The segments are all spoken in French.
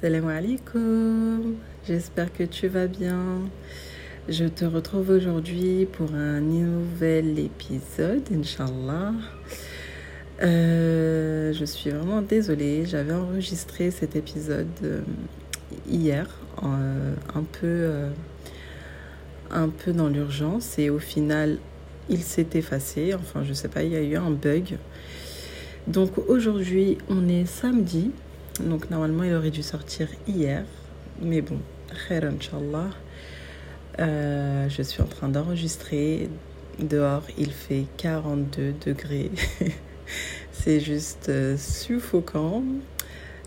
Salam alaikum, j'espère que tu vas bien. Je te retrouve aujourd'hui pour un nouvel épisode, Inch'Allah. Euh, je suis vraiment désolée, j'avais enregistré cet épisode euh, hier, euh, un, peu, un peu dans l'urgence, et au final, il s'est effacé. Enfin, je sais pas, il y a eu un bug. Donc aujourd'hui, on est samedi. Donc normalement, il aurait dû sortir hier. Mais bon, khair inshallah. Euh, je suis en train d'enregistrer. Dehors, il fait 42 degrés. C'est juste euh, suffocant.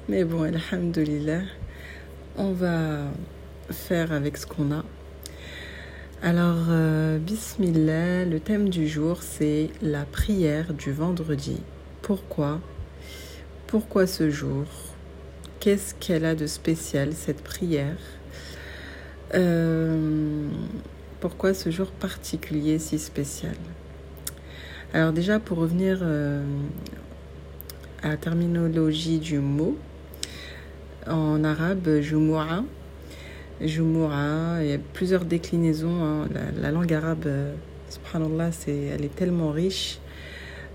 Mais bon, alhamdulillah, on va faire avec ce qu'on a. Alors, euh, bismillah, le thème du jour, c'est la prière du vendredi. Pourquoi? Pourquoi ce jour? Qu'est-ce qu'elle a de spécial, cette prière euh, Pourquoi ce jour particulier si spécial? Alors déjà, pour revenir euh, à la terminologie du mot, en arabe, jumu'a, jumu'a, il y a plusieurs déclinaisons. Hein. La, langue arabe, euh, subhanallah, c'est, elle est tellement riche.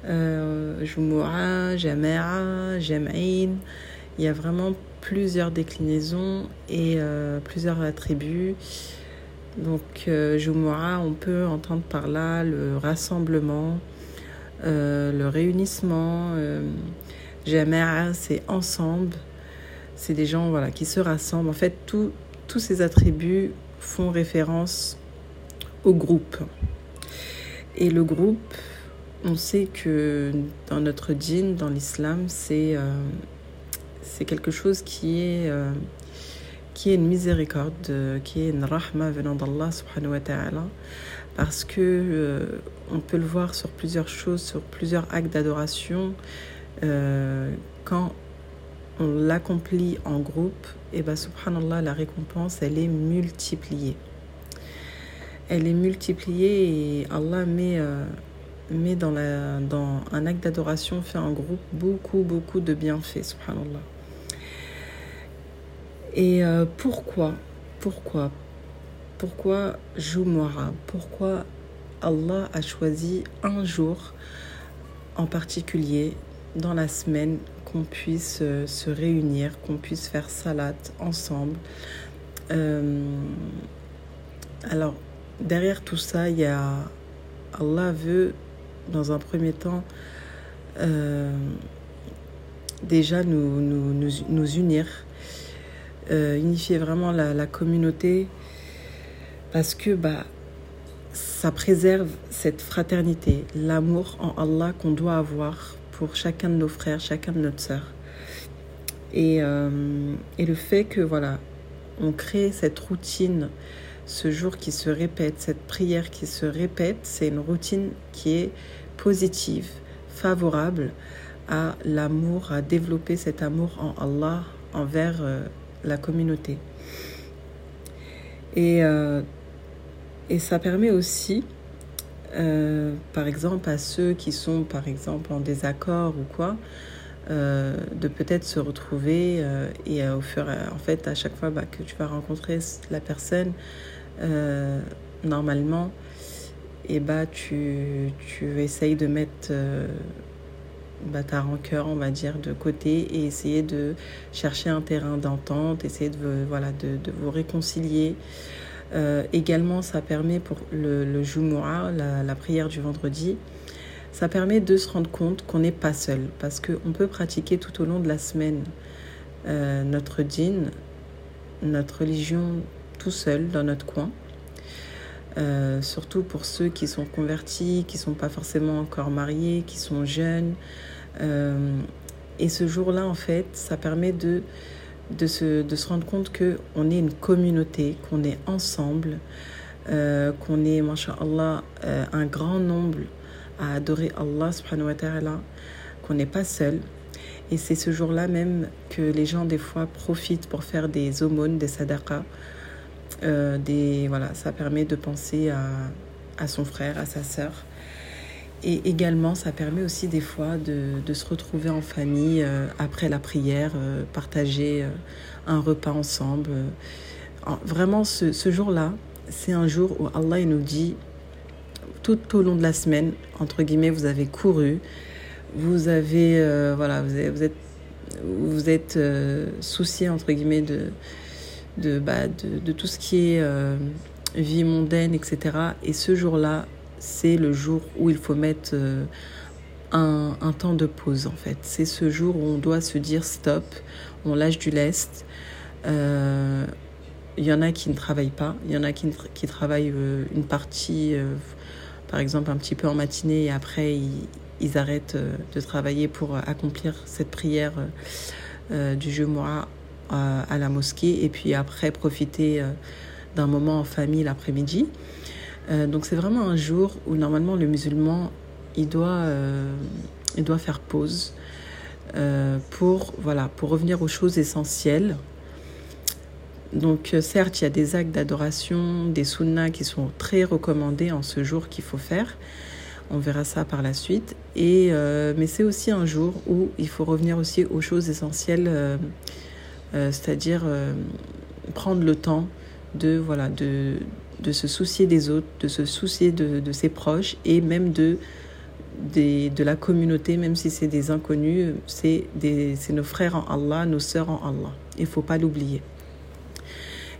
jumu'a, jama'a, jam'in. Il y a vraiment plusieurs déclinaisons et euh, plusieurs attributs. Donc, euh, on peut entendre par là le rassemblement, euh, le réunissement. Euh, Jama'a, c'est ensemble. C'est des gens voilà, qui se rassemblent. En fait, tous ces attributs font référence au groupe. Et le groupe, on sait que dans notre djinn, dans l'islam, c'est c'est quelque chose qui est, euh, une miséricorde, euh, qui est une rahma venant d'Allah subhanahu wa ta'ala, parce que euh, on peut le voir sur plusieurs choses, sur plusieurs actes d'adoration. quand on l'accomplit en groupe, et ben subhanallah, la récompense, elle est multipliée. Elle est multipliée et Allah met dans, la, un acte d'adoration fait en groupe beaucoup, beaucoup de bienfaits, subhanallah. Et euh, pourquoi Pourquoi Pourquoi Jumu'ah? Pourquoi Allah a choisi un jour en particulier dans la semaine qu'on puisse euh, se réunir, qu'on puisse faire salat ensemble? Euh, alors, derrière tout ça, il y a Allah veut, dans un premier temps, déjà nous, nous, nous, nous unir euh, unifier vraiment la, communauté parce que bah, ça préserve cette fraternité, l'amour en Allah qu'on doit avoir pour chacun de nos frères, chacun de notre sœurs. Et, euh, et le fait que voilà, on crée cette routine, ce jour qui se répète, cette prière qui se répète, c'est une routine qui est positive, favorable à l'amour, à développer cet amour en Allah envers euh, la communauté. Et, euh, et ça permet aussi, euh, par exemple, à ceux qui sont, par exemple, en désaccord ou quoi, euh, de peut-être se retrouver et au fur et en fait, à chaque fois bah, que tu vas rencontrer la personne, normalement, et bah, tu, tu essayes de mettre bah, ta rancœur, on va dire, de côté et essayer de chercher un terrain d'entente, essayer de, voilà, de, de vous réconcilier. Euh, également, ça permet pour le, le la, la, prière du vendredi, ça permet de se rendre compte qu'on n'est pas seul parce qu'on peut pratiquer tout au long de la semaine euh, notre djinn, notre religion tout seul dans notre coin. Euh, surtout pour ceux qui sont convertis, qui ne sont pas forcément encore mariés, qui sont jeunes, euh, et ce jour-là, en fait, ça permet de, de, se, de se rendre compte qu'on est une communauté, qu'on est ensemble, euh, qu'on est, masha'Allah, euh, un grand nombre à adorer Allah subhanahu wa ta'ala, qu'on n'est pas seul. Et c'est ce jour-là même que les gens, des fois, profitent pour faire des aumônes, des sadaqas. Des, voilà, ça permet de penser à, à son frère, à sa sœur. et également, ça permet aussi des fois de, de se retrouver en famille euh, après la prière, euh, partager euh, un repas ensemble. Vraiment, ce, ce jour-là, c'est un jour où Allah nous dit, tout au long de la semaine, entre guillemets, vous avez couru, vous avez, voilà, vous êtes, vous êtes soucié, entre guillemets, de, de, bah, de, tout ce qui est vie mondaine, etc. Et ce jour-là, c'est le jour où il faut mettre euh, un, temps de pause, en fait. C'est ce jour où on doit se dire stop, on lâche du lest. Euh, il y en a qui ne travaillent pas, il y en a qui, travaillent euh, une partie, euh, par exemple un petit peu en matinée, et après ils, arrêtent euh, de travailler pour accomplir cette prière du Jumu'ah à la mosquée, et puis après profiter d'un moment en famille l'après-midi. Euh, donc c'est vraiment un jour où normalement le musulman il doit, euh, il doit faire pause euh, pour, voilà, pour revenir aux choses essentielles. Donc certes il y a des actes d'adoration, des sunnas qui sont très recommandés en ce jour qu'il faut faire. On verra ça par la suite. Et, mais c'est aussi un jour où il faut revenir aussi aux choses essentielles, c'est-à-dire prendre le temps de, voilà, de, de se soucier des autres, de se soucier de, de ses proches et même de, de la communauté, même si c'est des inconnus, c'est nos frères en Allah, nos sœurs en Allah. Il ne faut pas l'oublier.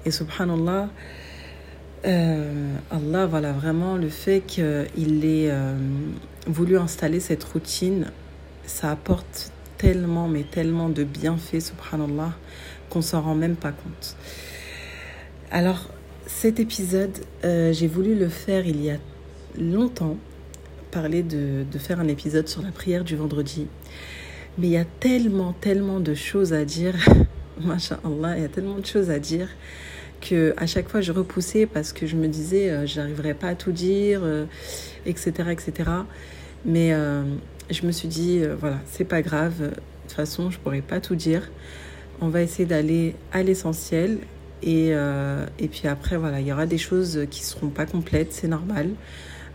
Et subhanallah, euh, Allah, voilà, vraiment le fait qu'il ait euh, voulu installer cette routine, ça apporte tellement, mais tellement de bienfaits, subhanallah, qu'on s'en rend même pas compte. Alors, cet épisode, euh, j'ai voulu le faire il y a longtemps, parler de, faire un épisode sur la prière du vendredi. Mais il y a tellement, tellement de choses à dire. Masha'Allah, il y a tellement de choses à dire que à chaque fois je repoussais parce que je me disais euh, j'arriverai pas à tout dire, euh, etc., etc. Mais euh, je me suis dit voilà, c'est pas grave. De toute façon, je pourrais pas tout dire. On va essayer d'aller à l'essentiel et, euh, et puis après, voilà, il y aura des choses qui ne seront pas complètes, c'est normal.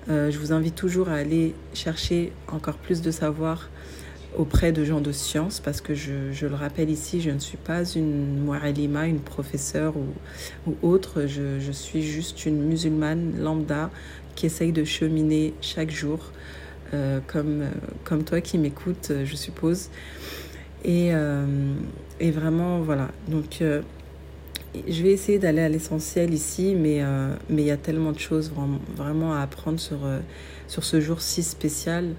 Euh, je vous invite toujours à aller chercher encore plus de savoir auprès de gens de science, parce que je, le rappelle ici, je ne suis pas une Mouarelima, une professeure ou, autre, je, je, suis juste une musulmane lambda qui essaye de cheminer chaque jour, euh, comme, comme toi qui m'écoutes, je suppose. Et, euh, et vraiment, voilà. Donc, euh, je vais essayer d'aller à l'essentiel ici, mais euh, mais il y a tellement de choses vraiment, à apprendre sur, sur ce jour si spécial.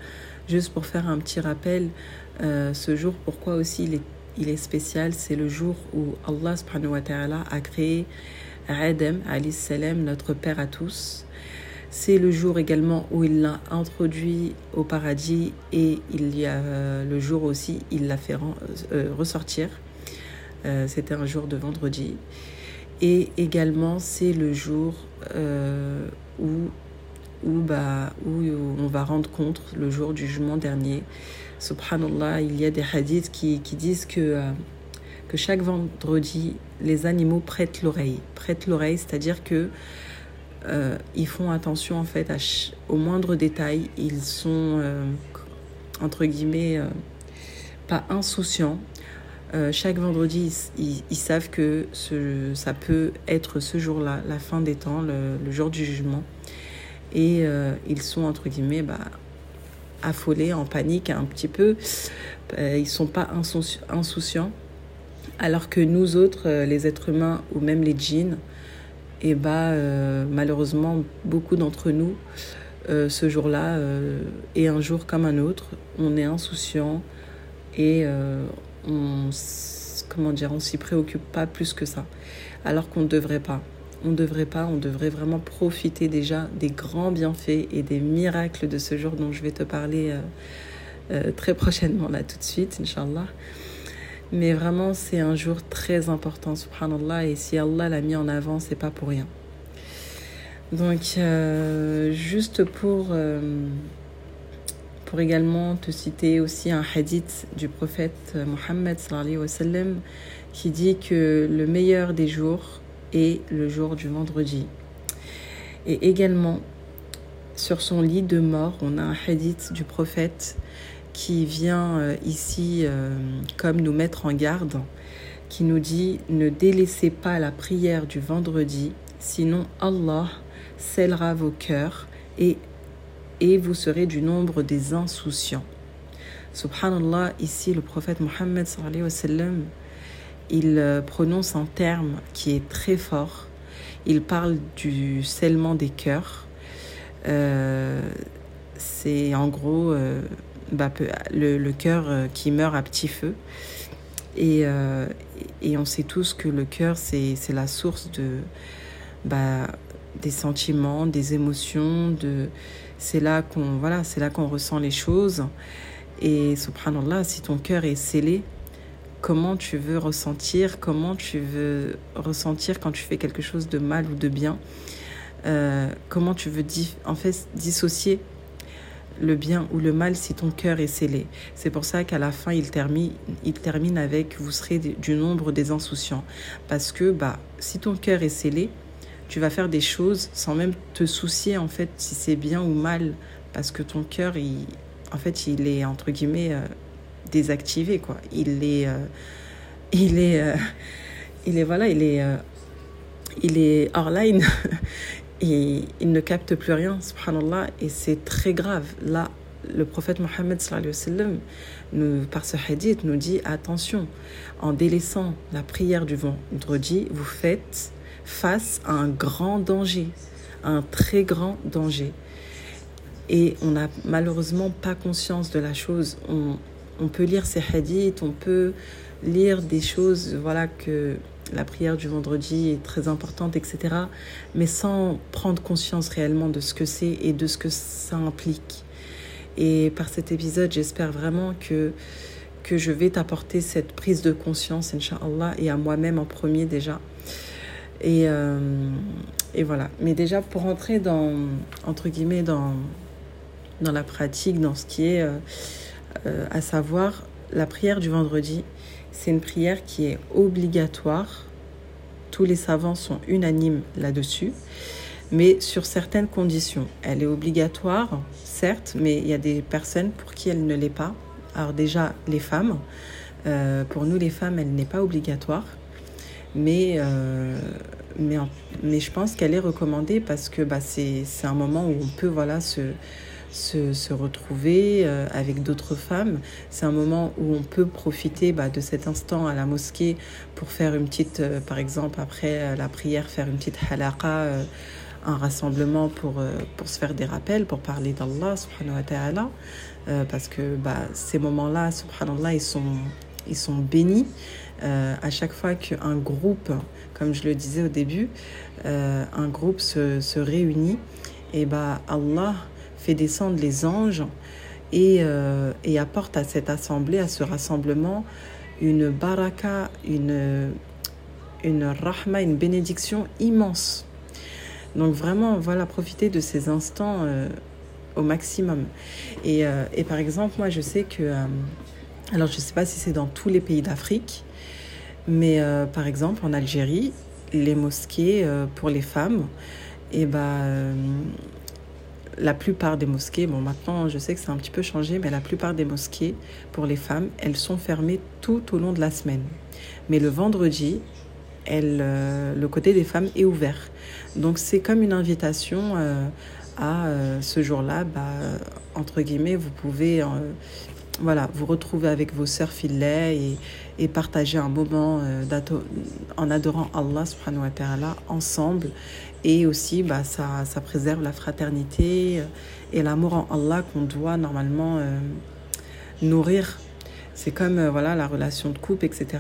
Juste pour faire un petit rappel, ce jour, pourquoi aussi il est, il est spécial C'est le jour où Allah subhanahu wa a créé Adam, notre Père à tous. C'est le jour également où il l'a introduit au paradis et il y a le jour aussi il l'a fait ressortir. Euh, C'était un jour de vendredi. Et également, c'est le jour euh, où, où, bah, où on va rendre compte, le jour du jugement dernier. Subhanallah, il y a des hadiths qui, disent euh, que chaque vendredi, les animaux prêtent l'oreille. Prêtent l'oreille, c'est-à-dire que euh, ils font attention en fait à au moindre détail. Ils sont, euh, entre guillemets, pas insouciants euh, chaque vendredi, ils, savent que ça peut être ce jour-là, la fin des temps, le, jour du jugement. Et euh, ils sont, entre guillemets, bah, affolés, en panique un petit peu. Euh, ils sont pas insouciants. Alors que nous autres, euh, les êtres humains ou même les djinns, et bah, euh, malheureusement, beaucoup d'entre nous, ce jour-là est un jour comme un autre. On est insouciant et on comment dire on s'y préoccupe pas plus que ça alors qu'on ne devrait pas on ne devrait pas on devrait vraiment profiter déjà des grands bienfaits et des miracles de ce jour dont je vais te parler euh, euh, très prochainement là tout de suite inchallah mais vraiment c'est un jour très important subhanallah et si Allah l'a mis en avant c'est pas pour rien donc euh, juste pour euh, pour également te citer aussi un hadith du prophète Mohammed sallam, qui dit que le meilleur des jours est le jour du vendredi. Et également, sur son lit de mort, on a un hadith du prophète qui vient euh, ici euh, comme nous mettre en garde, qui nous dit ne délaissez pas la prière du vendredi, sinon Allah scellera vos cœurs et, et vous serez du nombre des insouciants. Subhanallah, ici le prophète Mohammed il euh, prononce un terme qui est très fort. Il parle du scellement des cœurs. c'est en gros bah, le, cœur euh, qui meurt à petit feu. Et, euh, et on sait tous que le cœur, c'est la source de, bah, des sentiments, des émotions. De, c'est là qu'on voilà, c'est là qu'on ressent les choses. Et subhanallah, si ton cœur est scellé, comment tu veux ressentir, comment tu veux ressentir quand tu fais quelque chose de mal ou de bien, euh, comment tu veux en fait dissocier le bien ou le mal si ton cœur est scellé. C'est pour ça qu'à la fin, il termine, il termine avec vous serez du nombre des insouciants. Parce que bah, si ton cœur est scellé, tu vas faire des choses sans même te soucier en fait si c'est bien ou mal. Parce que ton cœur, il, en fait, il est entre guillemets euh, désactivé. Quoi. Il est. Euh, il est. Euh, il est. Voilà, il est. il est hors line. et il ne capte plus rien, subhanallah, et c'est très grave. Là, le prophète Mohammed, par ce hadith, nous dit attention, en délaissant la prière du vendredi, vous faites face à un grand danger, un très grand danger. Et on n'a malheureusement pas conscience de la chose. On, on peut lire ces hadiths, on peut lire des choses voilà que la prière du vendredi est très importante, etc. Mais sans prendre conscience réellement de ce que c'est et de ce que ça implique. Et par cet épisode, j'espère vraiment que, que je vais t'apporter cette prise de conscience, Inch'Allah, et à moi-même en premier déjà. Et, euh, et voilà. Mais déjà, pour entrer dans, entre guillemets, dans, dans la pratique, dans ce qui est, euh, euh, à savoir, la prière du vendredi, c'est une prière qui est obligatoire. Tous les savants sont unanimes là-dessus, mais sur certaines conditions. Elle est obligatoire, certes, mais il y a des personnes pour qui elle ne l'est pas. Alors déjà, les femmes. Euh, pour nous, les femmes, elle n'est pas obligatoire. Mais, euh, mais, mais je pense qu'elle est recommandée parce que bah, c'est un moment où on peut se, se, retrouver euh, avec d'autres femmes. C'est un moment où on peut profiter bah, de cet instant à la mosquée pour faire une petite, euh, par exemple, après euh, la prière, faire une petite halaqa, un rassemblement pour, pour se faire des rappels, pour parler d'Allah, subhanahu wa ta'ala. parce que bah, ces moments-là, subhanallah, ils sont, ils sont bénis. à chaque fois qu'un groupe, comme je le disais au début, un groupe se, se réunit, et bah Allah fait descendre les anges et, euh, et apporte à cette assemblée, à ce rassemblement, une baraka, une, une rahma, une bénédiction immense. Donc vraiment, voilà, profiter de ces instants euh, au maximum. Et, euh, et, par exemple, moi, je sais que, alors je ne sais pas si c'est dans tous les pays d'Afrique, mais par exemple, en Algérie, les mosquées pour les femmes, et eh ben, la plupart des mosquées, bon maintenant je sais que c'est un petit peu changé, mais la plupart des mosquées pour les femmes, elles sont fermées tout au long de la semaine. Mais le vendredi, euh, le côté des femmes est ouvert. Donc c'est comme une invitation euh, à euh, ce jour-là, bah, entre guillemets, vous pouvez voilà, vous retrouver avec vos sœurs filets et, et partager un moment en adorant Allah subhanahu wa ta'ala ensemble et aussi, bah, ça, ça préserve la fraternité euh, et l'amour en Allah qu'on doit normalement euh, nourrir. C'est comme euh, voilà, la relation de couple, etc.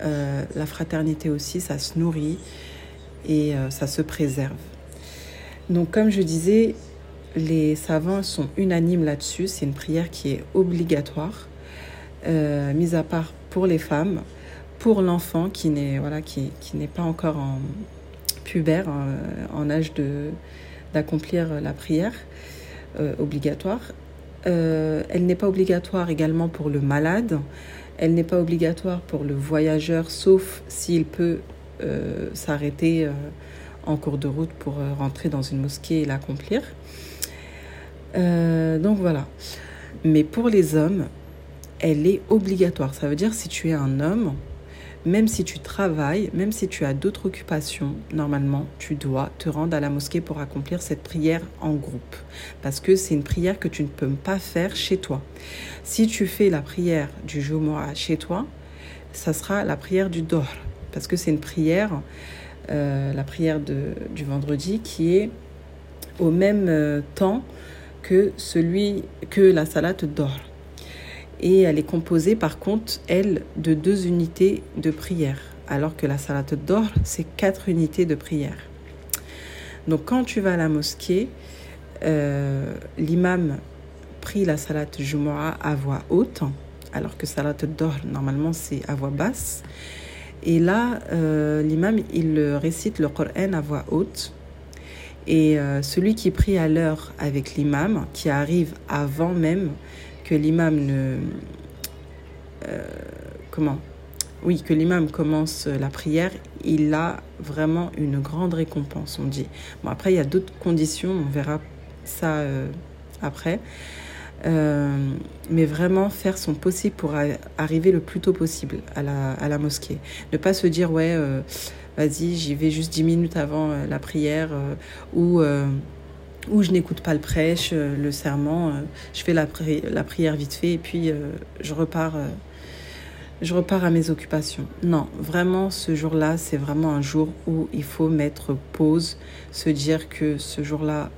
la fraternité aussi, ça se nourrit et ça se préserve. Donc comme je disais, les savants sont unanimes là-dessus. C'est une prière qui est obligatoire, mise à part pour les femmes, pour l'enfant qui n'est voilà, qui, qui n'est pas encore en, pubère euh, en âge d'accomplir la prière euh, obligatoire. Euh, elle n'est pas obligatoire également pour le malade. Elle n'est pas obligatoire pour le voyageur, sauf s'il peut s'arrêter en cours de route pour rentrer dans une mosquée et l'accomplir. Euh, donc voilà. Mais pour les hommes, elle est obligatoire. Ça veut dire si tu es un homme, même si tu travailles, même si tu as d'autres occupations, normalement, tu dois te rendre à la mosquée pour accomplir cette prière en groupe. Parce que c'est une prière que tu ne peux pas faire chez toi. Si tu fais la prière du Jumu'ah chez toi, ça sera la prière du Dor. Parce que c'est une prière, euh, la prière du vendredi, qui est au même euh, temps que celui que la salate d'or. Et elle est composée par contre, elle, de deux unités de prière, alors que la salate d'or, c'est quatre unités de prière. Donc quand tu vas à la mosquée, euh, l'imam prie la salate Jumu'ah à voix haute, alors que salate d'or, normalement, c'est à voix basse. Et là, euh, l'imam, il récite le Coran à voix haute et euh, celui qui prie à l'heure avec l'imam, qui arrive avant même que l'imam ne... Euh, comment? Oui, que l'imam commence la prière, il a vraiment une grande récompense, on dit. Bon, après, il y a d'autres conditions, on verra ça euh, après. mais vraiment faire son possible pour arriver le plus tôt possible à la, mosquée. Ne pas se dire, ouais vas-y, j'y vais juste 10 minutes avant euh, la prière euh, ou euh, ou je n'écoute pas le prêche, le serment, je fais la, prière vite fait et puis je repars je repars à mes occupations. Non, vraiment, ce jour-là, c'est vraiment un jour où il faut mettre pause, se dire que ce jour-là,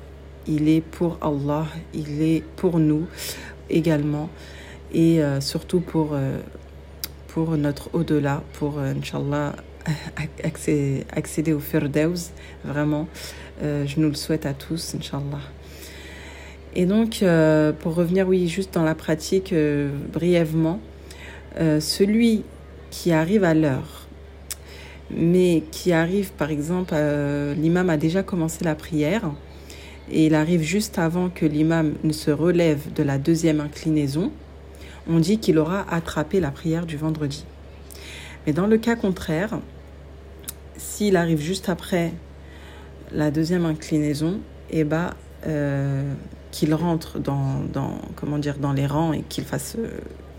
il est pour Allah, il est pour nous également, et surtout pour, pour notre au-delà, pour, Inch'Allah, accéder au Firdaus, vraiment. Euh, je nous le souhaite à tous, Inch'Allah. Et donc, euh, pour revenir, oui, juste dans la pratique, euh, brièvement, celui qui arrive à l'heure, mais qui arrive, par exemple, l'imam a déjà commencé la prière, et il arrive juste avant que l'imam ne se relève de la deuxième inclinaison, on dit qu'il aura attrapé la prière du vendredi. Mais dans le cas contraire, s'il arrive juste après la deuxième inclinaison, eh ben, euh, qu'il rentre dans, comment dire, dans les rangs et qu'il fasse, euh,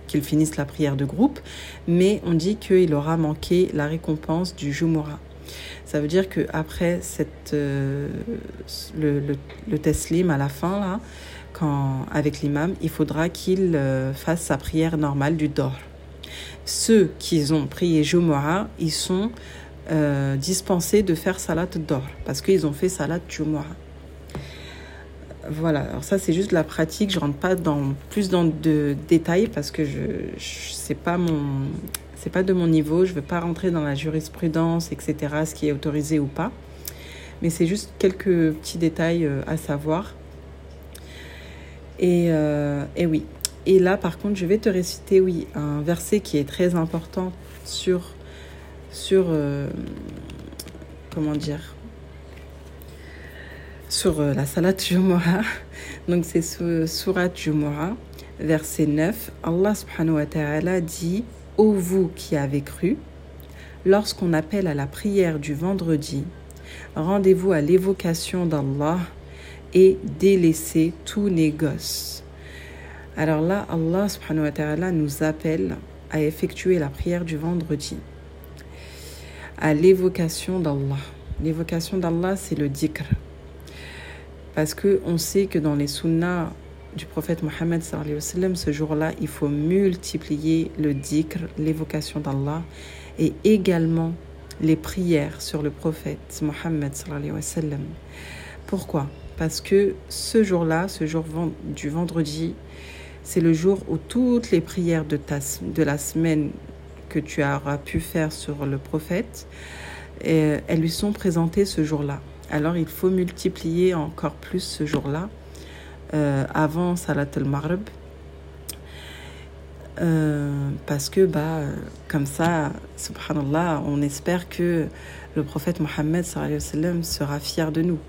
qu'il finisse la prière de groupe. Mais on dit qu'il aura manqué la récompense du Jumura. Ça veut dire que après cette, euh, le, le, teslim à la fin, là, quand, avec l'imam, il faudra qu'il fasse sa prière normale du dor. Ceux qui ont prié Jumura, ils sont euh, de faire salade d'or parce qu'ils ont fait salade jumu'ah. Voilà, alors ça c'est juste la pratique, je rentre pas dans plus dans de détails parce que je, je pas mon c'est pas de mon niveau, je veux pas rentrer dans la jurisprudence etc. ce qui est autorisé ou pas. Mais c'est juste quelques petits détails euh, à savoir. Et, euh, et oui. Et là, par contre, je vais te réciter, oui, un verset qui est très important sur sur euh, comment dire sur euh, la salat Jumu'ah. Donc c'est surat Jumu'ah, verset 9. Allah subhanahu wa ta'ala dit Ô vous qui avez cru, lorsqu'on appelle à la prière du vendredi, rendez-vous à l'évocation d'Allah et délaissez tout négoce. Alors là, Allah subhanahu wa ta'ala nous appelle à effectuer la prière du vendredi à l'évocation d'Allah. L'évocation d'Allah, c'est le dhikr. Parce qu'on sait que dans les sunnas du prophète Mohammed, ce jour-là, il faut multiplier le dhikr, l'évocation d'Allah, et également les prières sur le prophète Mohammed. Pourquoi? Parce que ce jour-là, ce jour du vendredi, c'est le jour où toutes les prières de la semaine que tu auras pu faire sur le prophète, et elles lui sont présentées ce jour-là. Alors il faut multiplier encore plus ce jour-là, euh, avant Salat al-Maghrib, euh, parce que bah, comme ça, subhanallah, on espère que le prophète Mohammed sera fier de nous,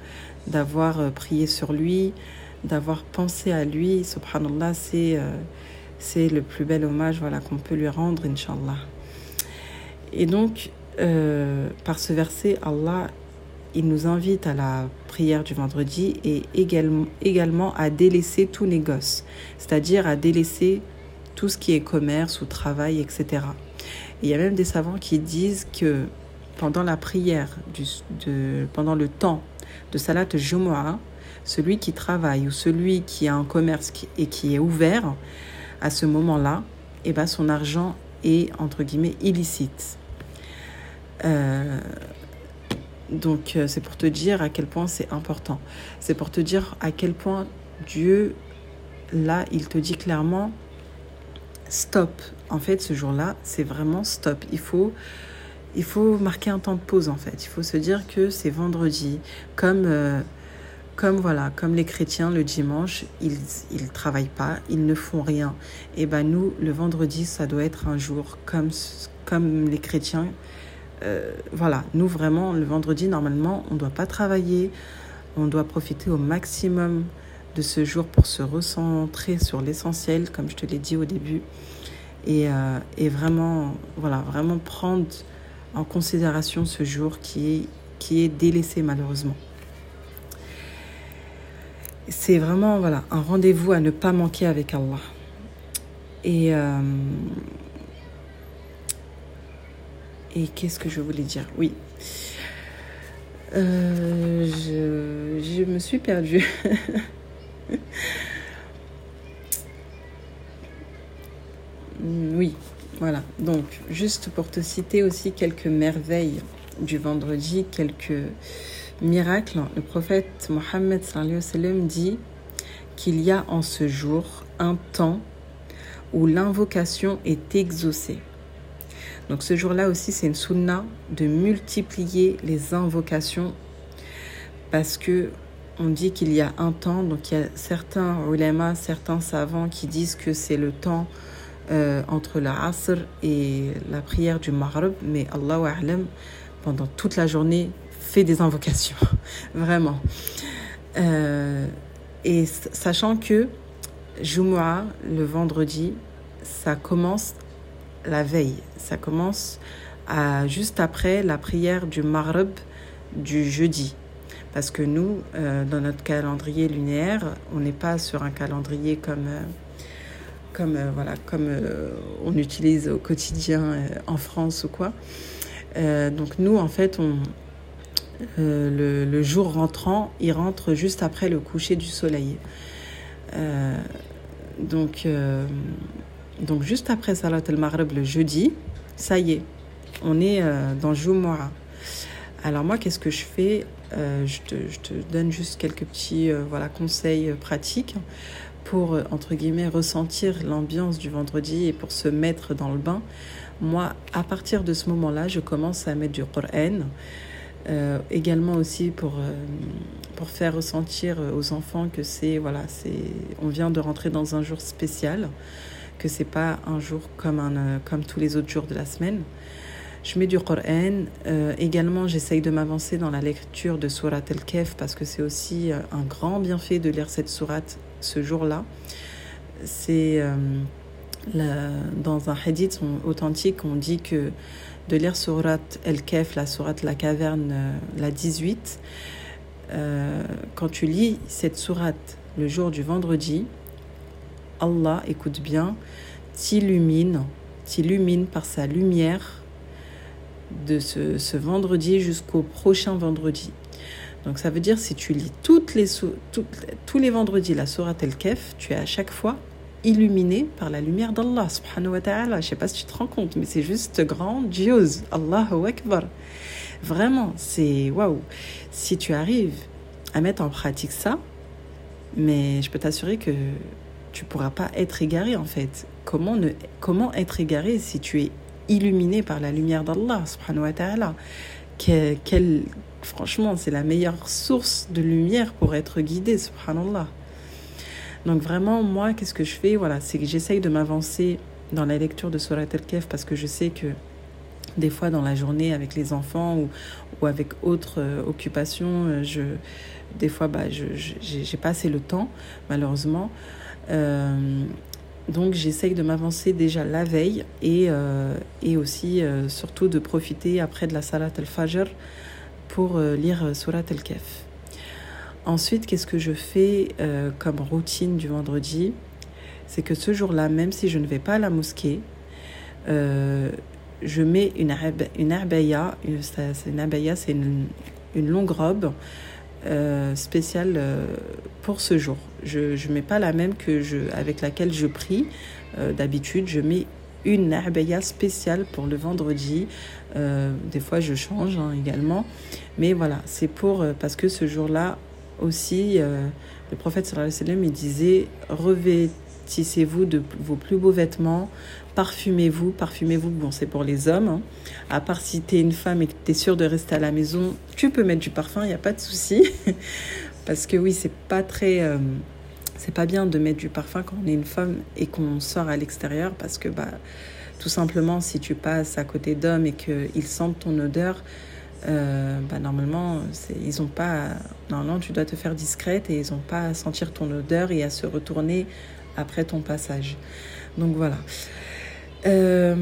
d'avoir euh, prié sur lui, d'avoir pensé à lui. Subhanallah, c'est c'est le plus bel hommage voilà, qu'on peut lui rendre, Inch'Allah. Et donc, euh, par ce verset, Allah il nous invite à la prière du vendredi et également, également à délaisser tout négoce, c'est-à-dire à délaisser tout ce qui est commerce ou travail, etc. il y a même des savants qui disent que pendant la prière, du, pendant le temps de Salat Jumu'ah, celui qui travaille ou celui qui a un commerce et qui est ouvert, à ce moment-là, eh ben son argent est entre guillemets illicite. Euh, donc euh, c'est pour te dire à quel point c'est important. C'est pour te dire à quel point Dieu, là, il te dit clairement, stop. En fait, ce jour-là, c'est vraiment stop. Il faut, il faut marquer un temps de pause, en fait. Il faut se dire que c'est vendredi. Comme, euh, comme, voilà, comme les chrétiens, le dimanche, ils ne travaillent pas, ils ne font rien. Et ben nous, le vendredi, ça doit être un jour comme, comme les chrétiens euh, voilà, nous vraiment, le vendredi, normalement, on ne doit pas travailler. On doit profiter au maximum de ce jour pour se recentrer sur l'essentiel, comme je te l'ai dit au début. Et, euh, et, vraiment, voilà, vraiment prendre en considération ce jour qui qui est délaissé malheureusement. C'est vraiment voilà, un rendez-vous à ne pas manquer avec Allah. Et, euh, et qu'est-ce que je voulais dire? Oui. Euh, je, je, me suis perdue. oui, voilà. Donc, juste pour te citer aussi quelques merveilles du vendredi, quelques miracles, le prophète Mohammed dit qu'il y a en ce jour un temps où l'invocation est exaucée. Donc ce jour-là aussi, c'est une sunna de multiplier les invocations parce que on dit qu'il y a un temps, donc il y a certains ulama, certains savants qui disent que c'est le temps euh, entre la asr et la prière du maghrib, mais Allah pendant toute la journée, fait des invocations, vraiment. Euh, et sachant que Jumu'ah, le vendredi, ça commence la veille. Ça commence à, juste après la prière du Maghreb du jeudi. Parce que nous, euh, dans notre calendrier lunaire, on n'est pas sur un calendrier comme, euh, comme, voilà, comme on utilise au quotidien en France ou quoi. donc nous, en fait, on, le, le, jour rentrant, il rentre juste après le coucher du soleil. donc donc juste après Salat al-Maghrib le jeudi, ça y est, on est euh, dans Jumu'ah. Alors moi, qu'est-ce que je fais? Euh, je, te, donne juste quelques petits euh, voilà, conseils pratiques pour, entre guillemets, ressentir l'ambiance du vendredi et pour se mettre dans le bain. Moi, à partir de ce moment-là, je commence à mettre du Qur'an. Également aussi pour, pour faire ressentir aux enfants que c'est voilà c'est on vient de rentrer dans un jour spécial que c'est pas un jour comme, un, euh, comme tous les autres jours de la semaine. Je mets du Coran. Euh, également, j'essaye de m'avancer dans la lecture de Surat el-Kef parce que c'est aussi euh, un grand bienfait de lire cette sourate ce jour-là. C'est dans un hadith authentique, on dit que de lire Surat el-Kef, la sourate La Caverne, la 18, quand tu lis cette sourate le jour du vendredi, Allah, écoute bien, t'illumine, t'illumine par sa lumière de ce, vendredi jusqu'au prochain vendredi. Donc ça veut dire si tu lis toutes les, tous les vendredis la Sourate El-Kef, tu es à chaque fois illuminé par la lumière d'Allah subhanahu wa ta'ala. Je sais pas si tu te rends compte, mais c'est juste grandiose. Allahu Akbar. Vraiment, c'est waouh. Si tu arrives à mettre en pratique ça, mais je peux t'assurer que tu pourras pas être égaré en fait. Comment, ne, comment être égaré si tu es illuminé par la lumière d'Allah subhanahu wa ta'ala? Quel, Franchement, c'est la meilleure source de lumière pour être guidé, subhanallah. Donc vraiment, moi, qu'est-ce que je fais? Voilà, c'est que j'essaye de m'avancer dans la lecture de Surat al-Kef parce que je sais que des fois dans la journée avec les enfants ou, ou avec autres euh, occupations, euh, des fois, bah, je n'ai pas assez le temps, malheureusement. Euh, donc j'essaye de m'avancer déjà la veille et, et aussi surtout de profiter après de la salat al-fajr pour lire Surat al-Kaf. Ensuite, qu'est-ce que je fais comme routine du vendredi? C'est que ce jour-là, même si je ne vais pas à la mosquée, je mets une, une abaya, c'est une abaya, c'est une, une, longue robe euh, spéciale euh, pour ce jour. Je ne mets pas la même que je, avec laquelle je prie. Euh, d'habitude, je mets une abaya spéciale pour le vendredi. des fois, je change hein, également. Mais voilà, c'est pour, parce que ce jour-là aussi, le prophète il disait, revêtissez-vous de vos plus beaux vêtements, parfumez-vous, parfumez-vous, bon c'est pour les hommes, hein. à part si tu es une femme et que tu es sûre de rester à la maison, tu peux mettre du parfum, il n'y a pas de souci, parce que oui, c'est pas très... Euh, c'est pas bien de mettre du parfum quand on est une femme et qu'on sort à l'extérieur, parce que bah, tout simplement, si tu passes à côté d'hommes et qu'ils sentent ton odeur, euh, bah, normalement, ils ont pas. Normalement, tu dois te faire discrète et ils n'ont pas à sentir ton odeur et à se retourner après ton passage. Donc voilà. Euh,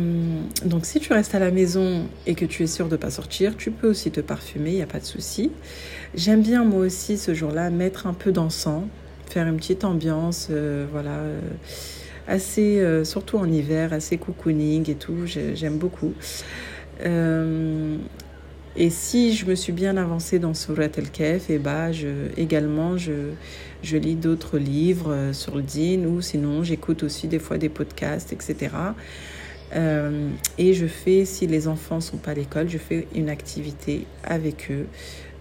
donc si tu restes à la maison et que tu es sûr de ne pas sortir, tu peux aussi te parfumer, il n'y a pas de souci. J'aime bien moi aussi ce jour-là mettre un peu d'encens, faire une petite ambiance, euh, voilà, euh, assez, surtout en hiver, assez cocooning et tout, j'aime beaucoup. Et si je me suis bien avancée dans Surat el-Kef, et eh bah, je, également je, je lis d'autres livres sur le din ou sinon j'écoute aussi des fois des podcasts, etc. Euh, et je fais, si les enfants sont pas à l'école, je fais une activité avec eux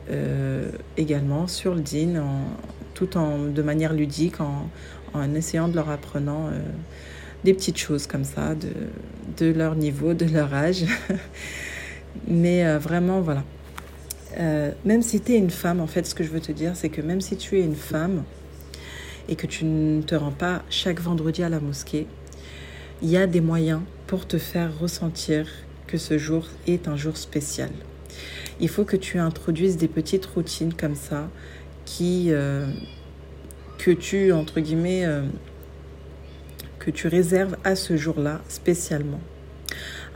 euh, également sur le DIN, tout en, de manière ludique, en, en essayant de leur apprenant euh, des petites choses comme ça, de, de, leur niveau, de leur âge. Mais vraiment, voilà. même si tu es une femme, en fait, ce que je veux te dire, c'est que même si tu es une femme et que tu ne te rends pas chaque vendredi à la mosquée, il y a des moyens pour te faire ressentir que ce jour est un jour spécial. Il faut que tu introduises des petites routines comme ça qui euh, que tu entre guillemets euh, que tu réserves à ce jour-là spécialement.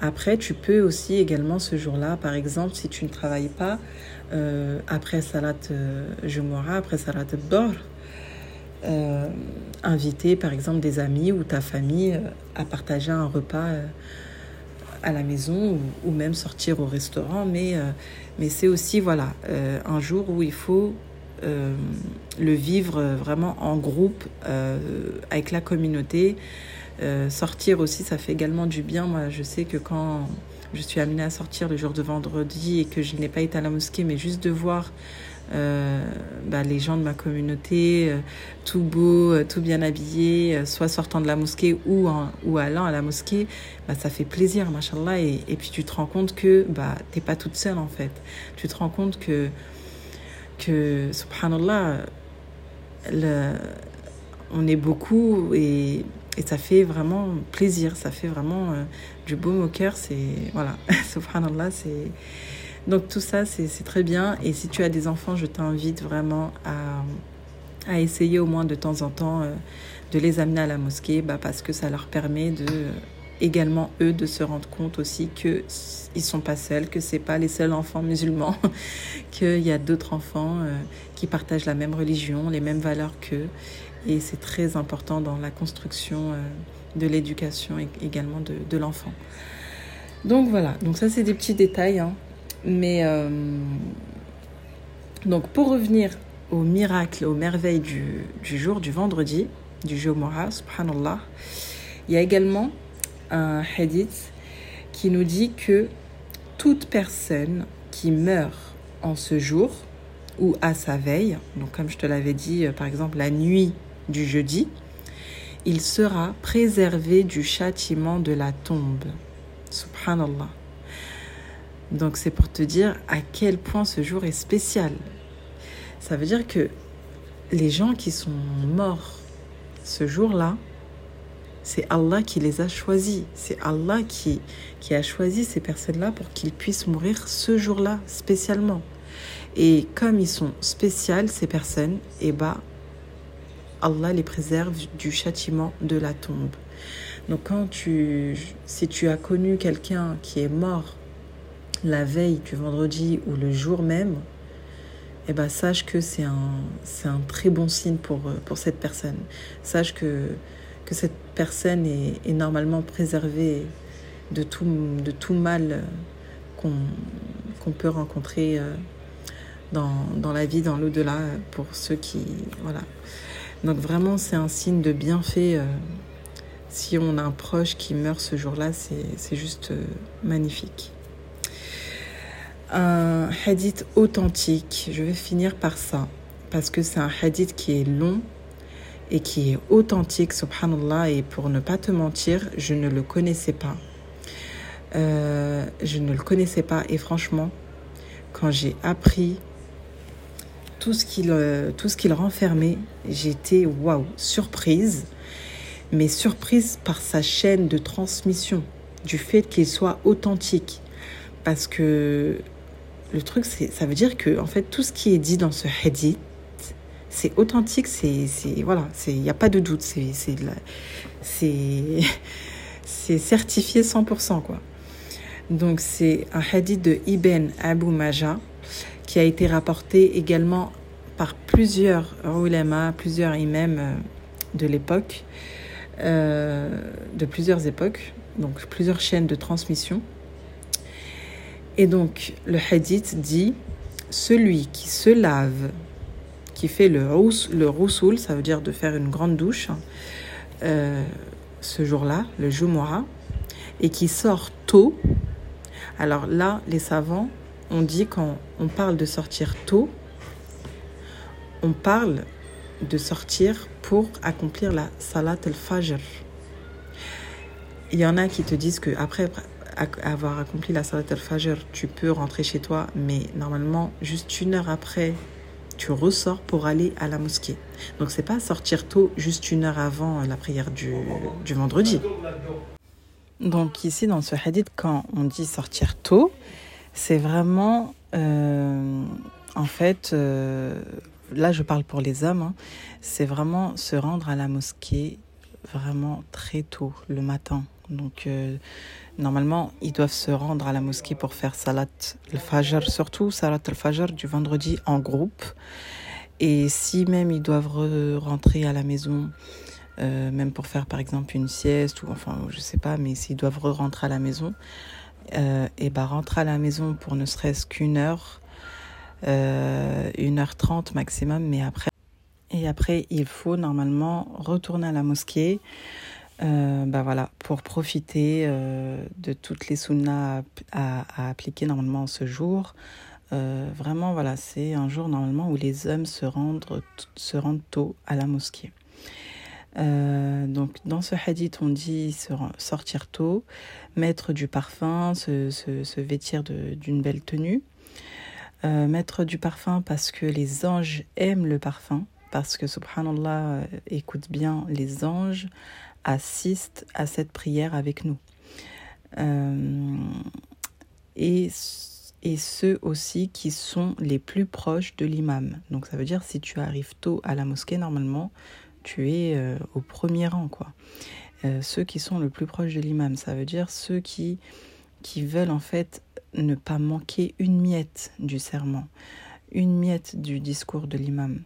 Après, tu peux aussi également ce jour-là, par exemple, si tu ne travailles pas euh, après Salat Jumu'ah, après Salat Dor, euh, inviter par exemple des amis ou ta famille euh, à partager un repas euh, à la maison ou, même sortir au restaurant. Mais, mais c'est aussi voilà, un jour où il faut le vivre vraiment en groupe avec la communauté. Sortir aussi, ça fait également du bien. Moi, je sais que quand je suis amenée à sortir le jour de vendredi et que je n'ai pas été à la mosquée, mais juste de voir euh, bah, les gens de ma communauté, euh, tout beau, euh, tout bien habillé, soit sortant de la mosquée ou, ou allant à la mosquée, bah, ça fait plaisir, machallah. Et, et puis tu te rends compte que bah, tu n'es pas toute seule en fait. Tu te rends compte que, que subhanallah, le, on est beaucoup et, et, ça fait vraiment plaisir, ça fait vraiment du baume au cœur. C'est, voilà, subhanallah, c'est donc tout ça, c'est très bien. Et si tu as des enfants, je t'invite vraiment à, à, essayer au moins de temps en temps euh, de les amener à la mosquée, bah, parce que ça leur permet de également eux de se rendre compte aussi que ils sont pas seuls, que c'est pas les seuls enfants musulmans, qu'il y a d'autres enfants euh, qui partagent la même religion, les mêmes valeurs qu'eux, et c'est très important dans la construction euh, de l'éducation également de, l'enfant. Donc voilà, donc ça c'est des petits détails. Hein. Mais euh, donc pour revenir au miracle, aux merveilles du, jour, du vendredi, du Moha, subhanallah, il y a également un hadith qui nous dit que toute personne qui meurt en ce jour ou à sa veille, donc comme je te l'avais dit, euh, par exemple la nuit du jeudi, il sera préservé du châtiment de la tombe. Subhanallah. Donc c'est pour te dire à quel point ce jour est spécial. Ça veut dire que les gens qui sont morts ce jour-là, c'est Allah qui les a choisis. C'est Allah qui, qui a choisi ces personnes-là pour qu'ils puissent mourir ce jour-là spécialement. Et comme ils sont spéciales, ces personnes, eh ben, Allah les préserve du châtiment de la tombe. Donc quand tu, si tu as connu quelqu'un qui est mort la veille du vendredi ou le jour même, eh ben, sache que c'est un, c'est un très bon signe pour, pour cette personne. Sache que, que cette personne est, est normalement préservée de tout, de tout mal qu'on, qu'on peut rencontrer euh, dans, dans la vie, dans l'au-delà, pour ceux qui... Voilà. Donc vraiment, c'est un signe de bienfait. Euh, si on a un proche qui meurt ce jour-là, c'est juste euh, magnifique. Un hadith authentique, je vais finir par ça, parce que c'est un hadith qui est long et qui est authentique, subhanallah, et pour ne pas te mentir, je ne le connaissais pas. Euh, je ne le connaissais pas, et franchement, quand j'ai appris tout ce qu'il euh, tout ce qu'il renfermait, j'étais waouh, surprise, mais surprise par sa chaîne de transmission, du fait qu'il soit authentique, parce que le truc, c'est, ça veut dire que en fait, tout ce qui est dit dans ce hadith, c'est authentique, c'est, c'est voilà, c'est, il n'y a pas de doute, c'est, c'est, c'est, c'est certifié 100%, quoi. Donc, c'est un hadith de Ibn Abu Maja qui a été rapporté également par plusieurs ulama, plusieurs imams euh, de l'époque, euh, de plusieurs époques, donc plusieurs chaînes de transmission. Et donc, le hadith dit celui qui se lave, qui fait le, le roussoul, ça veut dire de faire une grande douche, euh, ce jour-là, le Jumu'ah, et qui sort tôt. Alors là, les savants ont dit quand on parle de sortir tôt, on parle de sortir pour accomplir la salat al-fajr. Il y en a qui te disent que après avoir accompli la salat al-fajr, tu peux rentrer chez toi, mais normalement, juste une heure après, tu ressors pour aller à la mosquée. Donc, c'est pas sortir tôt, juste une heure avant la prière du, du vendredi. Donc, ici, dans ce hadith, quand on dit sortir tôt, c'est vraiment, euh, en fait, euh, là, je parle pour les hommes, hein, c'est vraiment se rendre à la mosquée vraiment très tôt, le matin. Donc, euh, Normalement, ils doivent se rendre à la mosquée pour faire Salat al-Fajr, surtout Salat al-Fajr du vendredi en groupe. Et si même ils doivent rentrer à la maison, même pour faire par exemple une sieste, ou enfin, je sais pas, mais s'ils doivent rentrer à la maison, euh, et ben rentrer à la maison pour ne serait-ce qu'une heure, euh, une heure trente maximum, mais après. Et après, il faut normalement retourner à la mosquée euh, bah voilà, pour profiter euh, de toutes les sunnas à, appliquer normalement ce jour. Euh, vraiment, voilà, c'est un jour normalement où les hommes se rendent, se rendent tôt à la mosquée. Donc, dans ce hadith, on dit sortir tôt, mettre du parfum, se, se, vêtir d'une belle tenue. mettre du parfum parce que les anges aiment le parfum, parce que subhanallah, écoute bien, les anges assistent à cette prière avec nous. Euh, et, et ceux aussi qui sont les plus proches de l'imam. Donc ça veut dire si tu arrives tôt à la mosquée, normalement, tu es euh, au premier rang. quoi. Euh, ceux qui sont le plus proches de l'imam, ça veut dire ceux qui, veulent en fait ne pas manquer une miette du serment, une miette du discours de l'imam.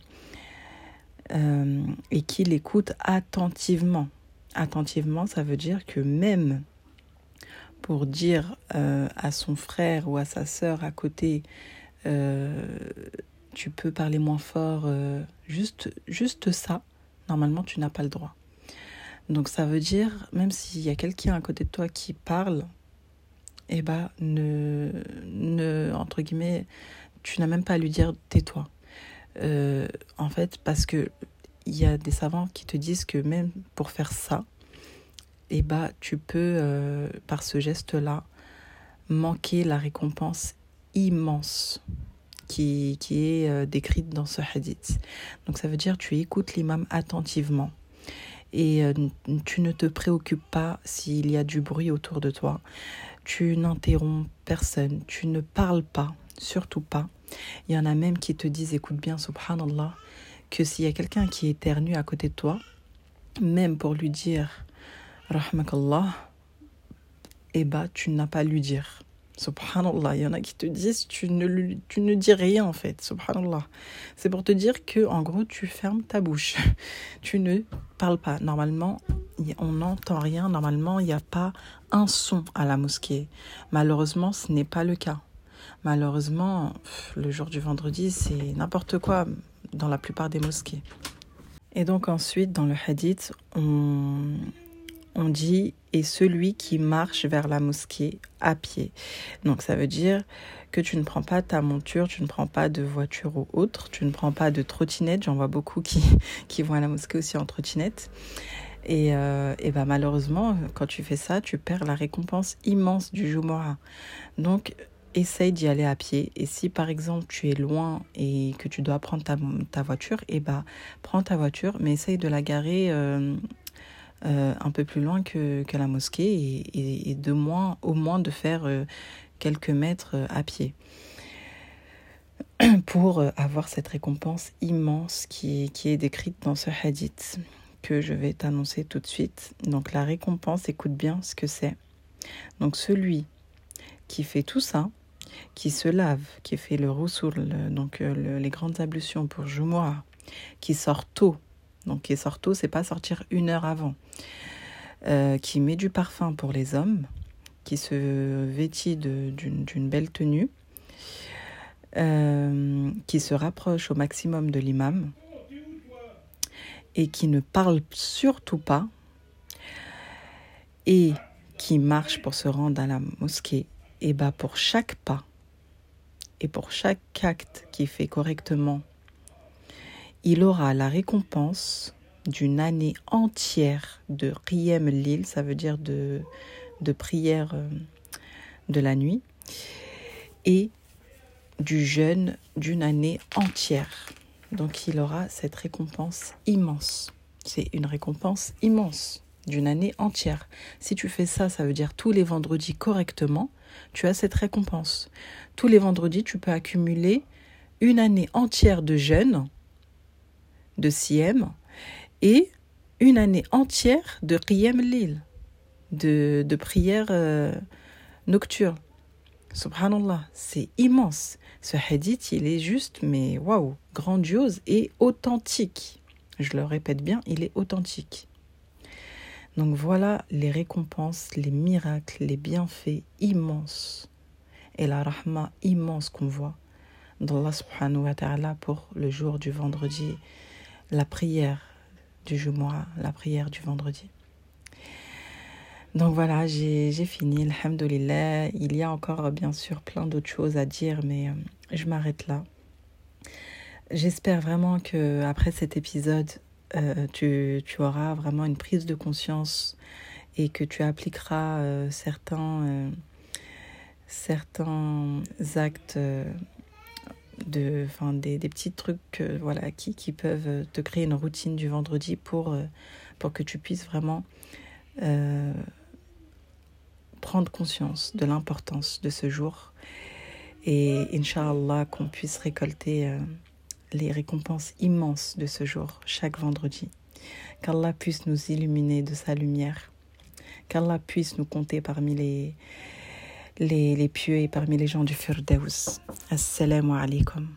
et qui l'écoutent attentivement attentivement, ça veut dire que même pour dire euh, à son frère ou à sa sœur à côté, euh, tu peux parler moins fort, euh, juste ça, normalement tu n'as pas le droit. Donc ça veut dire, même s'il y a quelqu'un à côté de toi qui parle, eh ben, ne, ne, entre guillemets, tu n'as même pas à lui dire tais-toi. en fait, parce que il y a des savants qui te disent que même pour faire ça, eh bah, tu peux, euh, par ce geste-là, manquer la récompense immense qui, qui est euh, décrite dans ce hadith. Donc ça veut dire tu écoutes l'imam attentivement et euh, tu ne te préoccupes pas s'il y a du bruit autour de toi. Tu n'interromps personne, tu ne parles pas, surtout pas. Il y en a même qui te disent, écoute bien, subhanallah, que s'il y a quelqu'un qui éternue à côté de toi, même pour lui dire rahmakallah, eh bah, tu n'as pas à lui dire. Subhanallah, il y en a qui te disent tu ne, tu ne dis rien en fait. Subhanallah. C'est pour te dire que en gros tu fermes ta bouche. Tu ne parles pas. Normalement, on n'entend rien. Normalement, il n'y a pas un son à la mosquée. Malheureusement, ce n'est pas le cas. Malheureusement, le jour du vendredi, c'est n'importe quoi dans la plupart des mosquées. Et donc ensuite, dans le hadith, on, on dit et celui qui marche vers la mosquée à pied. Donc ça veut dire que tu ne prends pas ta monture, tu ne prends pas de voiture ou autre, tu ne prends pas de trottinette. J'en vois beaucoup qui, qui vont à la mosquée aussi en trottinette. Et, euh, et ben malheureusement, quand tu fais ça, tu perds la récompense immense du Jumora. Donc essaye d'y aller à pied. Et si par exemple tu es loin et que tu dois prendre ta, ta voiture, et ben prends ta voiture, mais essaye de la garer. Euh, un peu plus loin que, la mosquée et, et, de moins, au moins de faire euh, quelques mètres euh, à pied pour avoir cette récompense immense qui, qui est décrite dans ce hadith que je vais t'annoncer tout de suite. Donc la récompense, écoute bien ce que c'est. Donc celui qui fait tout ça, qui se lave, qui fait le roussoul, donc les grandes ablutions pour Jumu'ah, qui sort tôt donc qui sort tôt, c'est pas sortir une heure avant. Euh, qui met du parfum pour les hommes, qui se vêtit d'une belle tenue, euh, qui se rapproche au maximum de l'imam et qui ne parle surtout pas et qui marche pour se rendre à la mosquée, et bah pour chaque pas et pour chaque acte qui fait correctement il aura la récompense d'une année entière de Riem Lil, ça veut dire de, de prière euh, de la nuit, et du jeûne d'une année entière. Donc il aura cette récompense immense. C'est une récompense immense d'une année entière. Si tu fais ça, ça veut dire tous les vendredis correctement, tu as cette récompense. Tous les vendredis, tu peux accumuler une année entière de jeûne de Siem et une année entière de Qiyam Lil, de, de prière euh, nocturne. Subhanallah, c'est immense. Ce hadith, il est juste, mais waouh, grandiose et authentique. Je le répète bien, il est authentique. Donc voilà les récompenses, les miracles, les bienfaits immenses et la rahma immense qu'on voit d'Allah subhanahu wa pour le jour du vendredi la prière du Jumu'ah, la prière du vendredi. Donc voilà, j'ai fini, alhamdoulilah. Il y a encore bien sûr plein d'autres choses à dire, mais euh, je m'arrête là. J'espère vraiment que après cet épisode, euh, tu, tu, auras vraiment une prise de conscience et que tu appliqueras euh, certains, certains actes de, enfin, des, des petits trucs euh, voilà, qui, qui peuvent te créer une routine du vendredi pour, euh, pour que tu puisses vraiment euh, prendre conscience de l'importance de ce jour et Inch'Allah qu'on puisse récolter les récompenses immenses de ce jour chaque vendredi. Qu'Allah puisse nous illuminer de sa lumière. Qu'Allah puisse nous compter parmi les, les, les pieux et parmi les gens du Firdaus. Assalamu alaikum.